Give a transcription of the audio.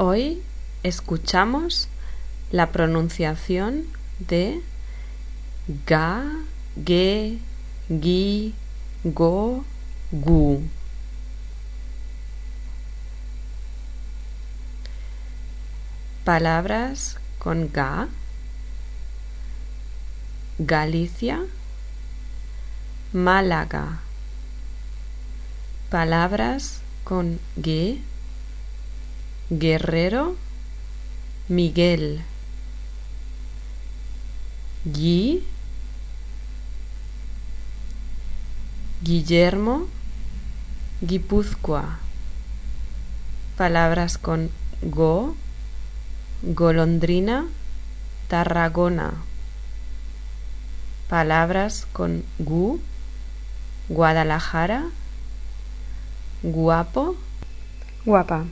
Hoy escuchamos la pronunciación de ga, ge, gi, go, gu. Palabras con ga. Galicia, Málaga. Palabras con ge. Guerrero, Miguel. Gui, Guillermo, Guipúzcoa. Palabras con go, golondrina, Tarragona. Palabras con gu, Guadalajara, guapo, guapa.